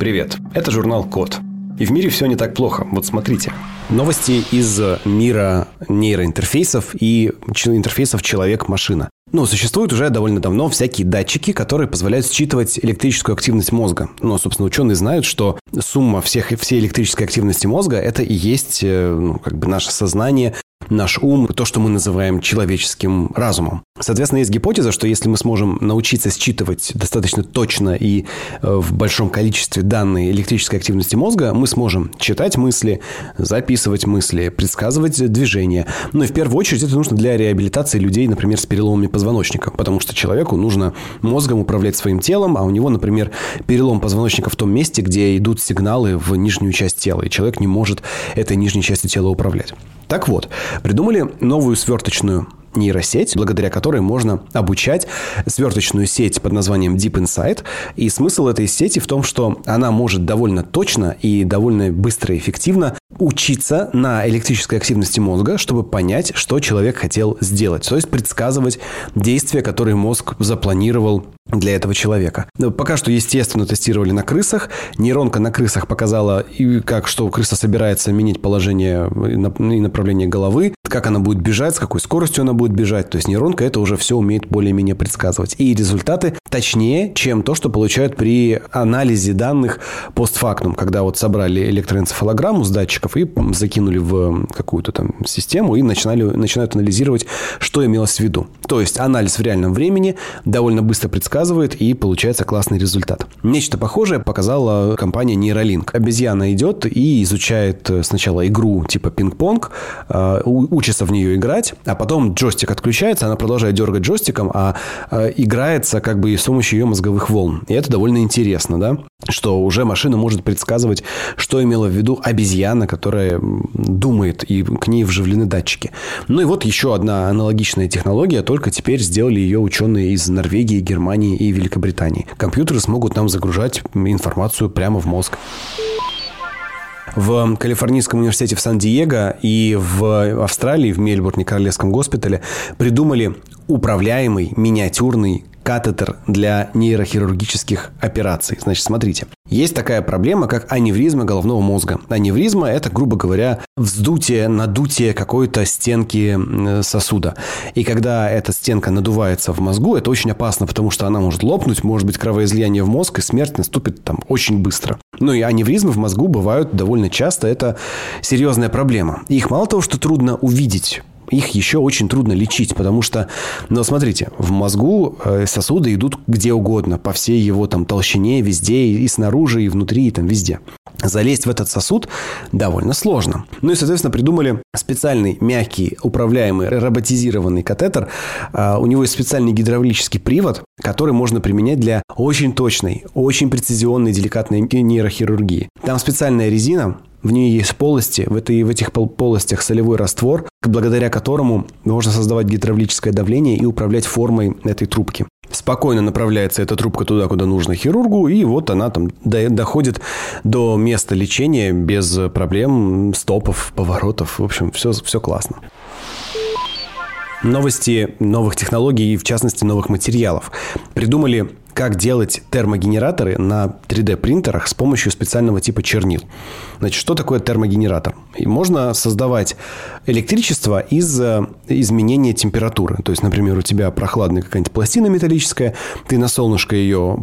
Привет, это журнал Код. И в мире все не так плохо. Вот смотрите. Новости из мира нейроинтерфейсов и интерфейсов человек-машина. Ну, существуют уже довольно давно всякие датчики, которые позволяют считывать электрическую активность мозга. Ну, собственно, ученые знают, что сумма всех, всей электрической активности мозга – это и есть э, ну, как бы наше сознание, наш ум, то, что мы называем человеческим разумом. Соответственно, есть гипотеза, что если мы сможем научиться считывать достаточно точно и э, в большом количестве данные электрической активности мозга, мы сможем читать мысли, записывать мысли, предсказывать движения. Но в первую очередь это нужно для реабилитации людей, например, с переломами позвоночника, потому что человеку нужно мозгом управлять своим телом, а у него, например, перелом позвоночника в том месте, где идут сигналы в нижнюю часть тела, и человек не может этой нижней частью тела управлять. Так вот, придумали новую сверточную нейросеть, благодаря которой можно обучать сверточную сеть под названием Deep Insight. И смысл этой сети в том, что она может довольно точно и довольно быстро и эффективно учиться на электрической активности мозга, чтобы понять, что человек хотел сделать. То есть предсказывать действия, которые мозг запланировал для этого человека. Пока что, естественно, тестировали на крысах. Нейронка на крысах показала, как что крыса собирается менять положение и направление головы, как она будет бежать, с какой скоростью она будет бежать. То есть нейронка это уже все умеет более-менее предсказывать. И результаты точнее, чем то, что получают при анализе данных постфактум, когда вот собрали электроэнцефалограмму с датчиков и закинули в какую-то там систему и начинали, начинают анализировать, что имелось в виду. То есть анализ в реальном времени довольно быстро предсказывает и получается классный результат. Нечто похожее показала компания Neuralink. Обезьяна идет и изучает э, сначала игру типа пинг-понг, э, учится в нее играть, а потом джойстик отключается, она продолжает дергать джойстиком, а э, играется как бы с помощью ее мозговых волн. И это довольно интересно, да? Что уже машина может предсказывать, что имела в виду обезьяна, которая думает, и к ней вживлены датчики. Ну и вот еще одна аналогичная технология, только теперь сделали ее ученые из Норвегии, Германии и Великобритании. Компьютеры смогут нам загружать информацию прямо в мозг. В Калифорнийском университете в Сан-Диего и в Австралии, в Мельбурне, Королевском госпитале придумали управляемый миниатюрный катетер для нейрохирургических операций. Значит, смотрите. Есть такая проблема, как аневризма головного мозга. Аневризма – это, грубо говоря, вздутие, надутие какой-то стенки сосуда. И когда эта стенка надувается в мозгу, это очень опасно, потому что она может лопнуть, может быть кровоизлияние в мозг, и смерть наступит там очень быстро. Ну и аневризмы в мозгу бывают довольно часто. Это серьезная проблема. Их мало того, что трудно увидеть, их еще очень трудно лечить, потому что, ну, смотрите, в мозгу э, сосуды идут где угодно, по всей его там толщине, везде, и снаружи, и внутри, и там везде. Залезть в этот сосуд довольно сложно. Ну и, соответственно, придумали специальный мягкий, управляемый, роботизированный катетер. А, у него есть специальный гидравлический привод, который можно применять для очень точной, очень прецизионной, деликатной нейрохирургии. Там специальная резина, в ней есть полости, в, этой, в этих полостях солевой раствор, благодаря которому можно создавать гидравлическое давление и управлять формой этой трубки. Спокойно направляется эта трубка туда, куда нужно хирургу, и вот она там доходит до места лечения без проблем, стопов, поворотов. В общем, все, все классно новости новых технологий и, в частности, новых материалов. Придумали как делать термогенераторы на 3D-принтерах с помощью специального типа чернил. Значит, что такое термогенератор? И можно создавать электричество из э, изменения температуры. То есть, например, у тебя прохладная какая-нибудь пластина металлическая, ты на солнышко ее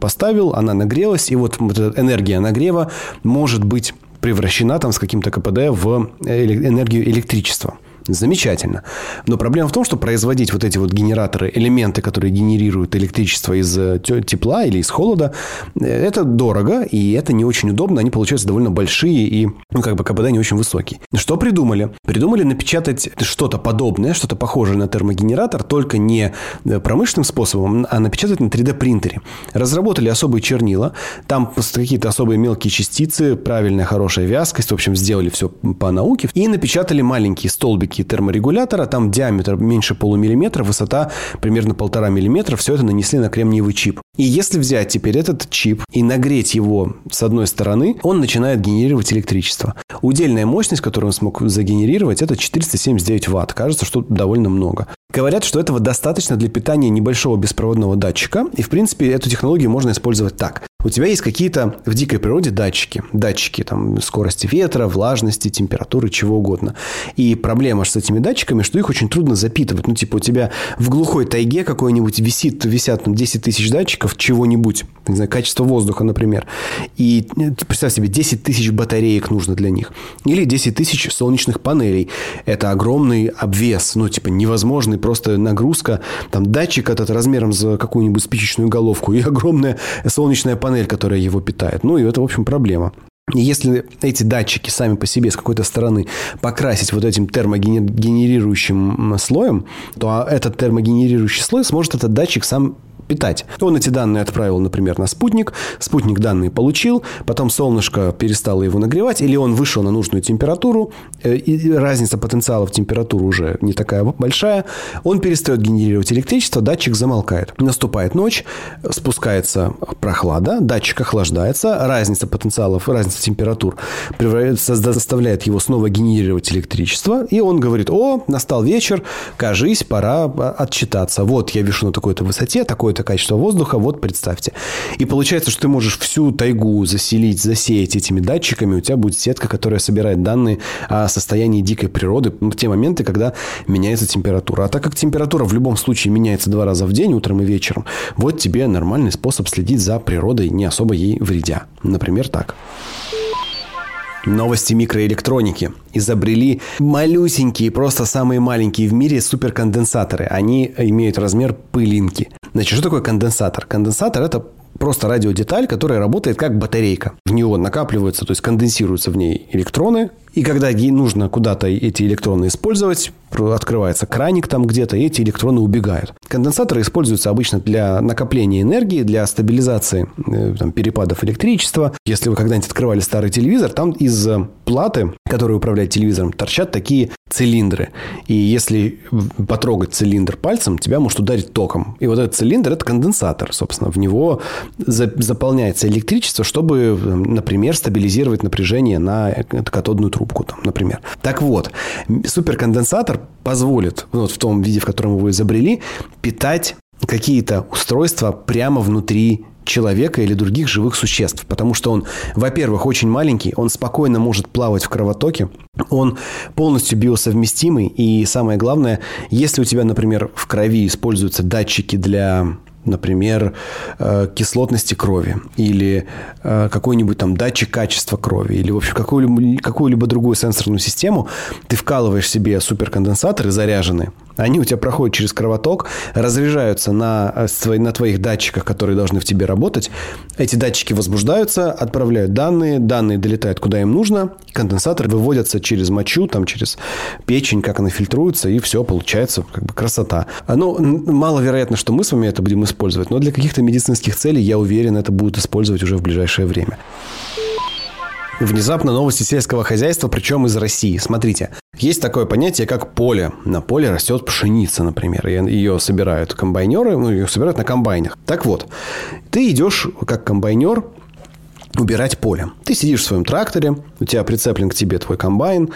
поставил, она нагрелась, и вот энергия нагрева может быть превращена там с каким-то КПД в э, энергию электричества. Замечательно. Но проблема в том, что производить вот эти вот генераторы, элементы, которые генерируют электричество из э, тепла или из холода, э, это дорого, и это не очень удобно. Они получаются довольно большие и, ну, как бы КПД не очень высокий. Что придумали? Придумали напечатать что-то подобное, что-то похожее на термогенератор, только не э, промышленным способом, а напечатать на 3D-принтере. Разработали особые чернила, там какие-то особые мелкие частицы, правильная хорошая вязкость, в общем, сделали все по науке, и напечатали маленькие столбики маленькие терморегулятора, там диаметр меньше полумиллиметра, высота примерно полтора миллиметра, все это нанесли на кремниевый чип. И если взять теперь этот чип и нагреть его с одной стороны, он начинает генерировать электричество. Удельная мощность, которую он смог загенерировать, это 479 ватт. Кажется, что довольно много. Говорят, что этого достаточно для питания небольшого беспроводного датчика. И, в принципе, эту технологию можно использовать так. У тебя есть какие-то в дикой природе датчики. Датчики там, скорости ветра, влажности, температуры, чего угодно. И проблема с этими датчиками, что их очень трудно запитывать. Ну, типа, у тебя в глухой тайге какой-нибудь висит, висят там 10 тысяч датчиков чего-нибудь. Не знаю, качество воздуха, например. И э, представь себе, 10 тысяч батареек нужно для них. Или 10 тысяч солнечных панелей. Это огромный обвес. Ну, типа, невозможный просто нагрузка. Там датчик этот размером за какую-нибудь спичечную головку и огромная солнечная панель, которая его питает. Ну, и это, в общем, проблема. И если эти датчики сами по себе с какой-то стороны покрасить вот этим термогенерирующим слоем, то этот термогенерирующий слой сможет этот датчик сам питать. Он эти данные отправил, например, на спутник, спутник данные получил, потом солнышко перестало его нагревать, или он вышел на нужную температуру, э, и разница потенциала в температуру уже не такая большая, он перестает генерировать электричество, датчик замолкает. Наступает ночь, спускается прохлада, датчик охлаждается, разница потенциалов, разница температур заставляет его снова генерировать электричество, и он говорит, о, настал вечер, кажись, пора а, отчитаться. Вот я вешу на такой-то высоте, такой какое-то качество воздуха, вот представьте. И получается, что ты можешь всю тайгу заселить, засеять этими датчиками, у тебя будет сетка, которая собирает данные о состоянии дикой природы в те моменты, когда меняется температура. А так как температура в любом случае меняется два раза в день, утром и вечером, вот тебе нормальный способ следить за природой, не особо ей вредя. Например, так. Новости микроэлектроники. Изобрели малюсенькие, просто самые маленькие в мире суперконденсаторы. Они имеют размер пылинки. Значит, что такое конденсатор? Конденсатор – это просто радиодеталь, которая работает как батарейка. В него накапливаются, то есть конденсируются в ней электроны, и когда нужно куда-то эти электроны использовать, открывается краник там где-то, и эти электроны убегают. Конденсаторы используются обычно для накопления энергии, для стабилизации э, там, перепадов электричества. Если вы когда-нибудь открывали старый телевизор, там из э, платы, которая управляет телевизором, торчат такие цилиндры. И если потрогать цилиндр пальцем, тебя может ударить током. И вот этот цилиндр – это конденсатор, собственно. В него заполняется электричество, чтобы, например, стабилизировать напряжение на э, катодную трубу трубку, там, например. Так вот, суперконденсатор позволит, вот в том виде, в котором его изобрели, питать какие-то устройства прямо внутри человека или других живых существ. Потому что он, во-первых, очень маленький, он спокойно может плавать в кровотоке, он полностью биосовместимый. И самое главное, если у тебя, например, в крови используются датчики для например, э, кислотности крови или э, какой-нибудь там датчик качества крови или, в общем, какую-либо, какую-либо другую сенсорную систему, ты вкалываешь себе суперконденсаторы заряженные, они у тебя проходят через кровоток, разряжаются на, э, на твоих датчиках, которые должны в тебе работать. Эти датчики возбуждаются, отправляют данные, данные долетают куда им нужно, конденсаторы выводятся через мочу, там, через печень, как она фильтруется, и все, получается как бы красота. Ну, маловероятно, что мы с вами это будем использовать, но для каких-то медицинских целей, я уверен, это будут использовать уже в ближайшее время. Внезапно новости сельского хозяйства, причем из России. Смотрите, есть такое понятие, как поле. На поле растет пшеница, например. Ее собирают комбайнеры, ну, ее собирают на комбайнах. Так вот, ты идешь как комбайнер убирать поле. Ты сидишь в своем тракторе, у тебя прицеплен к тебе твой комбайн,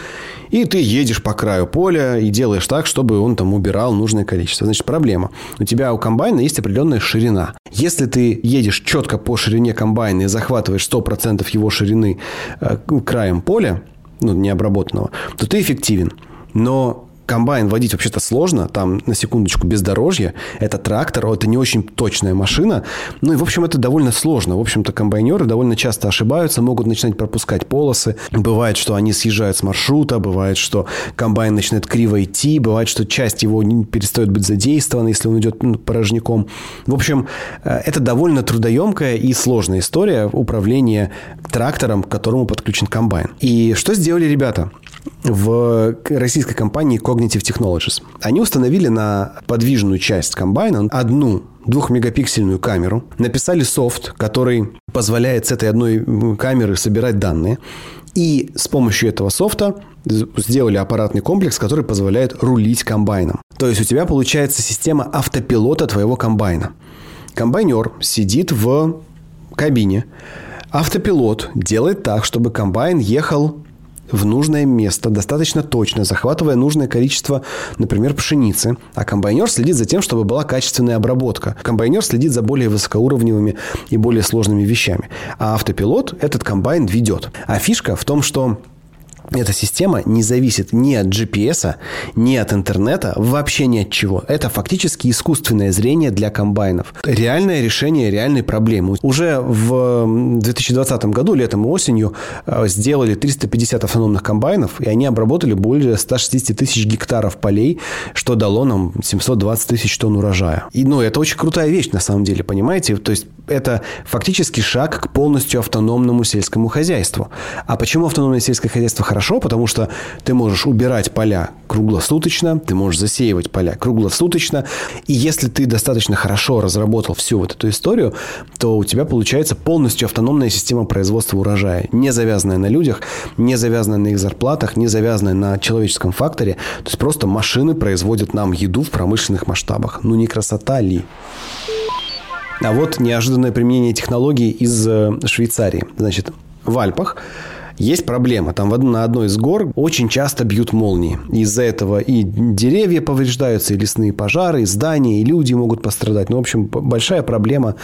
и ты едешь по краю поля и делаешь так, чтобы он там убирал нужное количество. Значит, проблема. У тебя у комбайна есть определенная ширина. Если ты едешь четко по ширине комбайна и захватываешь 100% его ширины э, краем поля, ну, необработанного, то ты эффективен. Но комбайн водить вообще-то сложно, там, на секундочку, бездорожье, это трактор, это не очень точная машина, ну и, в общем, это довольно сложно. В общем-то, комбайнеры довольно часто ошибаются, могут начинать пропускать полосы, бывает, что они съезжают с маршрута, бывает, что комбайн начинает криво идти, бывает, что часть его перестает быть задействована, если он идет ну, порожняком. В общем, э, это довольно трудоемкая и сложная история управления трактором, к которому подключен комбайн. И что сделали ребята? В российской компании Cognitive Technologies. Они установили на подвижную часть комбайна одну двухмегапиксельную камеру, написали софт, который позволяет с этой одной камеры собирать данные, И с помощью этого софта сделали аппаратный комплекс, который позволяет рулить комбайном. То есть у тебя получается система автопилота твоего комбайна. Комбайнер сидит в кабине. Автопилот делает так, чтобы комбайн ехал в нужное место достаточно точно, захватывая нужное количество, например, пшеницы. А комбайнер следит за тем, чтобы была качественная обработка. Комбайнер следит за более высокоуровневыми и более сложными вещами. А автопилот этот комбайн ведет. А фишка в том, что эта система не зависит ни от GPS, ни от интернета, вообще ни от чего. Это фактически искусственное зрение для комбайнов. Реальное решение реальной проблемы. Уже в 2020 году, летом и осенью, э, сделали 350 автономных комбайнов, и они обработали более 160 тысяч гектаров полей, что дало нам 720 тысяч тонн урожая. И, ну, это очень крутая вещь, на самом деле, понимаете? То есть, это фактически шаг к полностью автономному сельскому хозяйству. А почему автономное сельское хозяйство хорошо? потому что ты можешь убирать поля круглосуточно, ты можешь засеивать поля круглосуточно. И если ты достаточно хорошо разработал всю вот эту историю, то у тебя получается полностью автономная система производства урожая, не завязанная на людях, не завязанная на их зарплатах, не завязанная на человеческом факторе. То есть просто машины производят нам еду в промышленных масштабах. Ну не красота ли? А вот неожиданное применение технологий из э, Швейцарии. Значит, в Альпах есть проблема. Там на одной из гор очень часто бьют молнии. Из-за этого и деревья повреждаются, и лесные пожары, и здания, и люди могут пострадать. Ну, в общем, большая проблема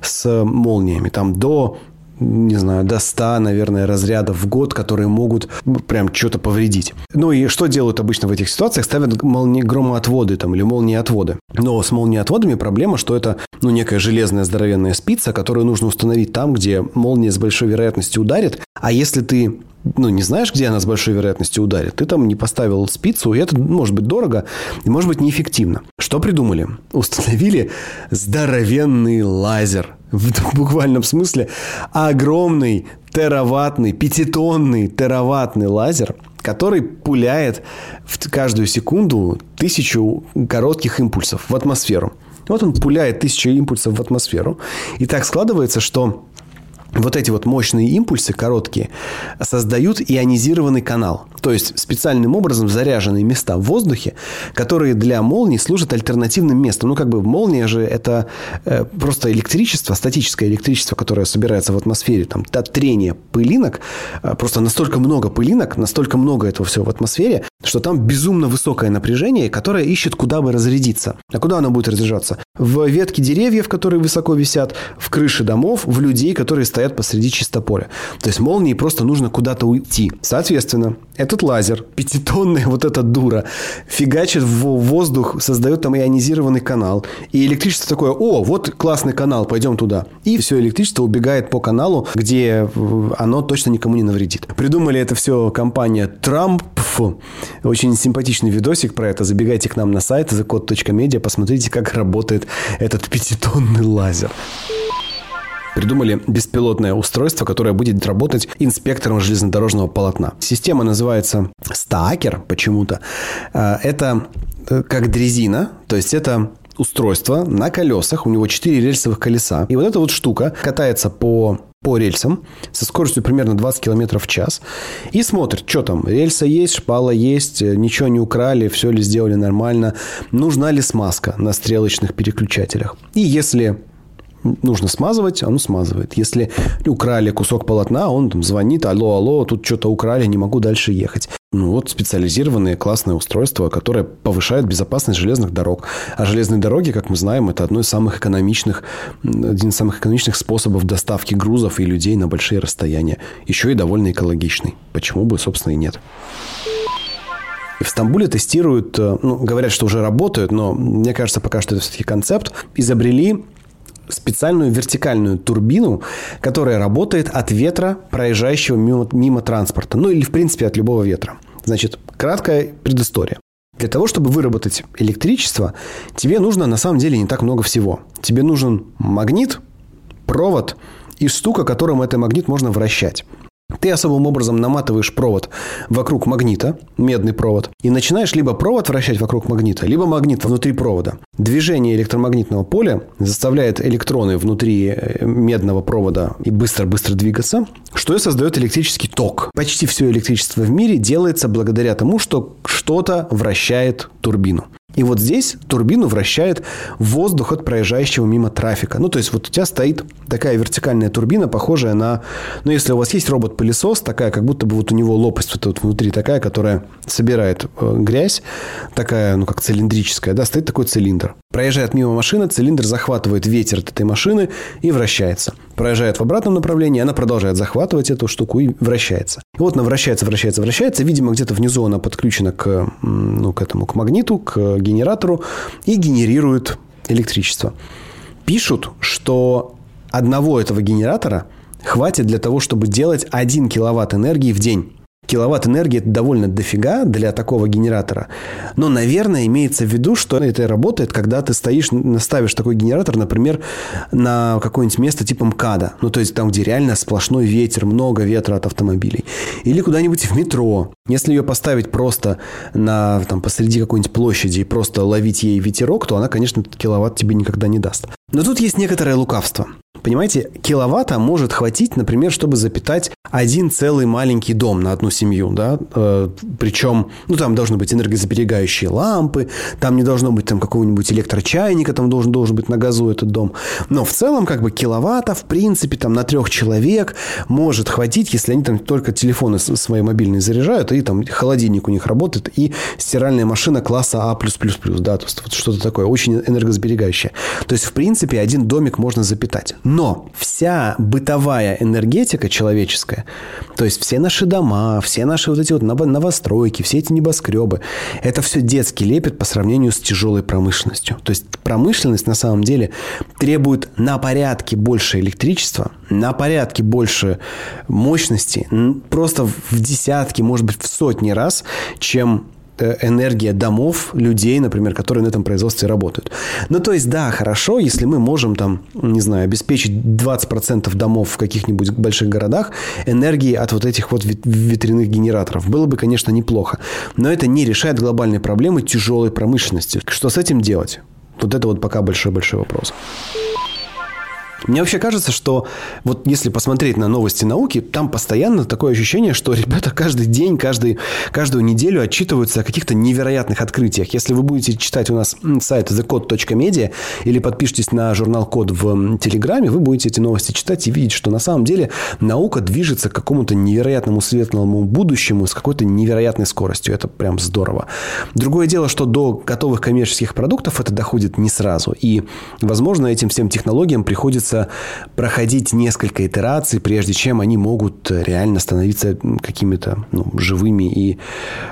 с молниями. Там до не знаю, до 100, наверное, разрядов в год, которые могут прям что-то повредить. Ну и что делают обычно в этих ситуациях? Ставят молнии, громоотводы там, или молниеотводы. Но с молниеотводами проблема, что это ну, некая железная здоровенная спица, которую нужно установить там, где молния с большой вероятностью ударит. А если ты ну, не знаешь, где она с большой вероятностью ударит, ты там не поставил спицу, и это может быть дорого, и может быть неэффективно. Что придумали? Установили здоровенный лазер. В буквальном смысле огромный тераваттный, пятитонный тераваттный лазер, который пуляет в каждую секунду тысячу коротких импульсов в атмосферу. Вот он пуляет тысячу импульсов в атмосферу. И так складывается, что вот эти вот мощные импульсы, короткие, создают ионизированный канал. То есть специальным образом заряженные места в воздухе, которые для молнии служат альтернативным местом. Ну, как бы молния же это э, просто электричество, статическое электричество, которое собирается в атмосфере. Там от трения пылинок, э, просто настолько много пылинок, настолько много этого всего в атмосфере, что там безумно высокое напряжение, которое ищет, куда бы разрядиться. А куда оно будет разряжаться? В ветки деревьев, которые высоко висят, в крыши домов, в людей, которые стоят стоят посреди чистополя. То есть молнии просто нужно куда-то уйти. Соответственно, этот лазер, пятитонная вот эта дура, фигачит в воздух, создает там ионизированный канал. И электричество такое, о, вот классный канал, пойдем туда. И все электричество убегает по каналу, где оно точно никому не навредит. Придумали это все компания Трамп. Очень симпатичный видосик про это. Забегайте к нам на сайт thecode.media, посмотрите, как работает этот пятитонный лазер придумали беспилотное устройство, которое будет работать инспектором железнодорожного полотна. Система называется Стаакер почему-то. Э, это э, как дрезина, то есть это устройство на колесах, у него 4 рельсовых колеса. И вот эта вот штука катается по по рельсам со скоростью примерно 20 км в час и смотрит, что там, рельса есть, шпала есть, э, ничего не украли, все ли сделали нормально, нужна ли смазка на стрелочных переключателях. И если нужно смазывать, оно смазывает. Если украли кусок полотна, он там звонит, алло, алло, тут что-то украли, не могу дальше ехать. Ну вот специализированное классное устройство, которое повышает безопасность железных дорог. А железные дороги, как мы знаем, это одно из самых экономичных, один из самых экономичных способов доставки грузов и людей на большие расстояния. Еще и довольно экологичный. Почему бы, собственно, и нет. В Стамбуле тестируют, э, ну, говорят, что уже работают, но мне кажется, пока что это все-таки концепт. Изобрели специальную вертикальную турбину, которая работает от ветра, проезжающего мимо, мимо транспорта. Ну или, в принципе, от любого ветра. Значит, краткая предыстория. Для того, чтобы выработать электричество, тебе нужно на самом деле не так много всего. Тебе нужен магнит, провод и штука, которым этот магнит можно вращать. Ты особым образом наматываешь провод вокруг магнита, медный провод, и начинаешь либо провод вращать вокруг магнита, либо магнит внутри провода. Движение электромагнитного поля заставляет электроны внутри э, медного провода и быстро-быстро двигаться, что и создает электрический ток. Почти все электричество в мире делается благодаря тому, что что-то вращает турбину. И вот здесь турбину вращает воздух от проезжающего мимо трафика. Ну, то есть вот у тебя стоит такая вертикальная турбина, похожая на... Ну, если у вас есть робот-пылесос, такая, как будто бы вот у него лопасть вот, вот внутри такая, которая собирает э, грязь, такая, ну, как цилиндрическая, да, стоит такой цилиндр. Проезжает мимо машины, цилиндр захватывает ветер от этой машины и вращается. Проезжает в обратном направлении, она продолжает захватывать эту штуку и вращается. И вот она вращается, вращается, вращается. Видимо, где-то внизу она подключена к, ну, к этому, к магниту, к генератору и генерирует электричество. Пишут, что одного этого генератора хватит для того, чтобы делать 1 киловатт энергии в день. Киловатт энергии – это довольно дофига для такого генератора. Но, наверное, имеется в виду, что это работает, когда ты стоишь, ставишь такой генератор, например, на какое-нибудь место типа МКАДа. Ну, то есть там, где реально сплошной ветер, много ветра от автомобилей. Или куда-нибудь в метро. Если ее поставить просто на, там, посреди какой-нибудь площади и просто ловить ей ветерок, то она, конечно, киловатт тебе никогда не даст. Но тут есть некоторое лукавство. Понимаете, киловатта может хватить, например, чтобы запитать один целый маленький дом на одну семью, да, э, причем, ну, там должны быть энергосберегающие лампы, там не должно быть там какого-нибудь электрочайника, там должен, должен быть на газу этот дом. Но в целом, как бы, киловатта, в принципе, там на трех человек может хватить, если они там только телефоны свои мобильные заряжают, и там холодильник у них работает, и стиральная машина класса А+++, да, то есть вот что-то такое, очень энергосберегающее. То есть, в принципе, один домик можно запитать. Но вся бытовая энергетика человеческая, то есть все наши дома, все наши вот эти вот новостройки, все эти небоскребы, это все детский лепет по сравнению с тяжелой промышленностью. То есть промышленность на самом деле требует на порядке больше электричества, на порядке больше мощности, просто в десятки, может быть, в сотни раз, чем энергия домов, людей, например, которые на этом производстве работают. Ну, то есть, да, хорошо, если мы можем там, не знаю, обеспечить 20% домов в каких-нибудь больших городах энергией от вот этих вот ветряных генераторов. Было бы, конечно, неплохо. Но это не решает глобальной проблемы тяжелой промышленности. Что с этим делать? Вот это вот пока большой-большой вопрос. Мне вообще кажется, что вот если посмотреть на новости науки, там постоянно такое ощущение, что ребята каждый день, каждый, каждую неделю отчитываются о каких-то невероятных открытиях. Если вы будете читать у нас сайт thecode.media или подпишитесь на журнал Код в Телеграме, вы будете эти новости читать и видеть, что на самом деле наука движется к какому-то невероятному светлому будущему с какой-то невероятной скоростью. Это прям здорово. Другое дело, что до готовых коммерческих продуктов это доходит не сразу. И, возможно, этим всем технологиям приходится приходится проходить несколько итераций, прежде чем они могут реально становиться какими-то ну, живыми и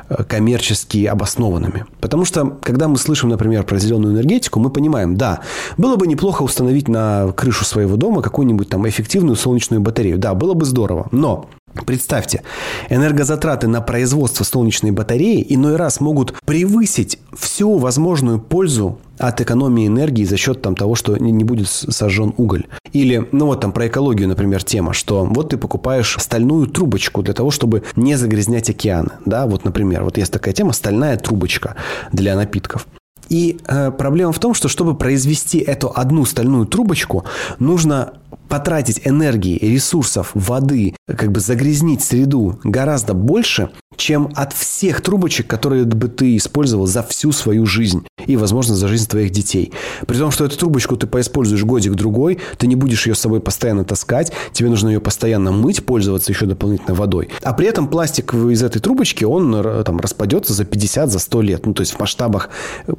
э, коммерчески обоснованными. Потому что, когда мы слышим, например, про зеленую энергетику, мы понимаем, да, было бы неплохо установить на крышу своего дома какую-нибудь там эффективную солнечную батарею. Да, было бы здорово. Но Представьте, энергозатраты на производство солнечной батареи иной раз могут превысить всю возможную пользу от экономии энергии за счет там, того, что не будет сожжен уголь. Или, ну вот там про экологию, например, тема, что вот ты покупаешь стальную трубочку для того, чтобы не загрязнять океаны. Да, вот, например, вот есть такая тема, стальная трубочка для напитков. И э, проблема в том, что чтобы произвести эту одну стальную трубочку, нужно потратить энергии, ресурсов, воды, как бы загрязнить среду гораздо больше, чем от всех трубочек, которые бы ты использовал за всю свою жизнь и, возможно, за жизнь твоих детей. При том, что эту трубочку ты поиспользуешь годик-другой, ты не будешь ее с собой постоянно таскать, тебе нужно ее постоянно мыть, пользоваться еще дополнительно водой. А при этом пластик из этой трубочки, он э, там распадется за 50, за 100 лет. Ну, то есть в масштабах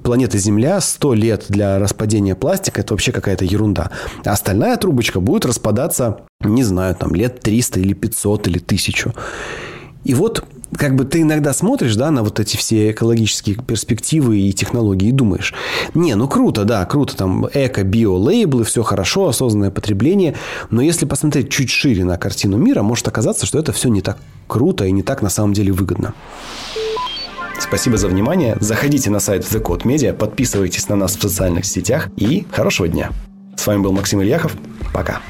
планеты Земля 100 лет для распадения пластика – это вообще какая-то ерунда. А остальная трубочка будет распадаться, не знаю, там лет 300 или 500 или 1000. И вот как бы ты иногда смотришь, да, на вот эти все экологические перспективы и технологии и думаешь, не, ну круто, да, круто, там эко, био, лейблы, все хорошо, осознанное потребление, но если посмотреть чуть шире на картину мира, может оказаться, что это все не так круто и не так на самом деле выгодно. Спасибо за внимание. Заходите на сайт The Code Media, подписывайтесь на нас в социальных сетях и хорошего дня. С вами был Максим Ильяхов. Пока.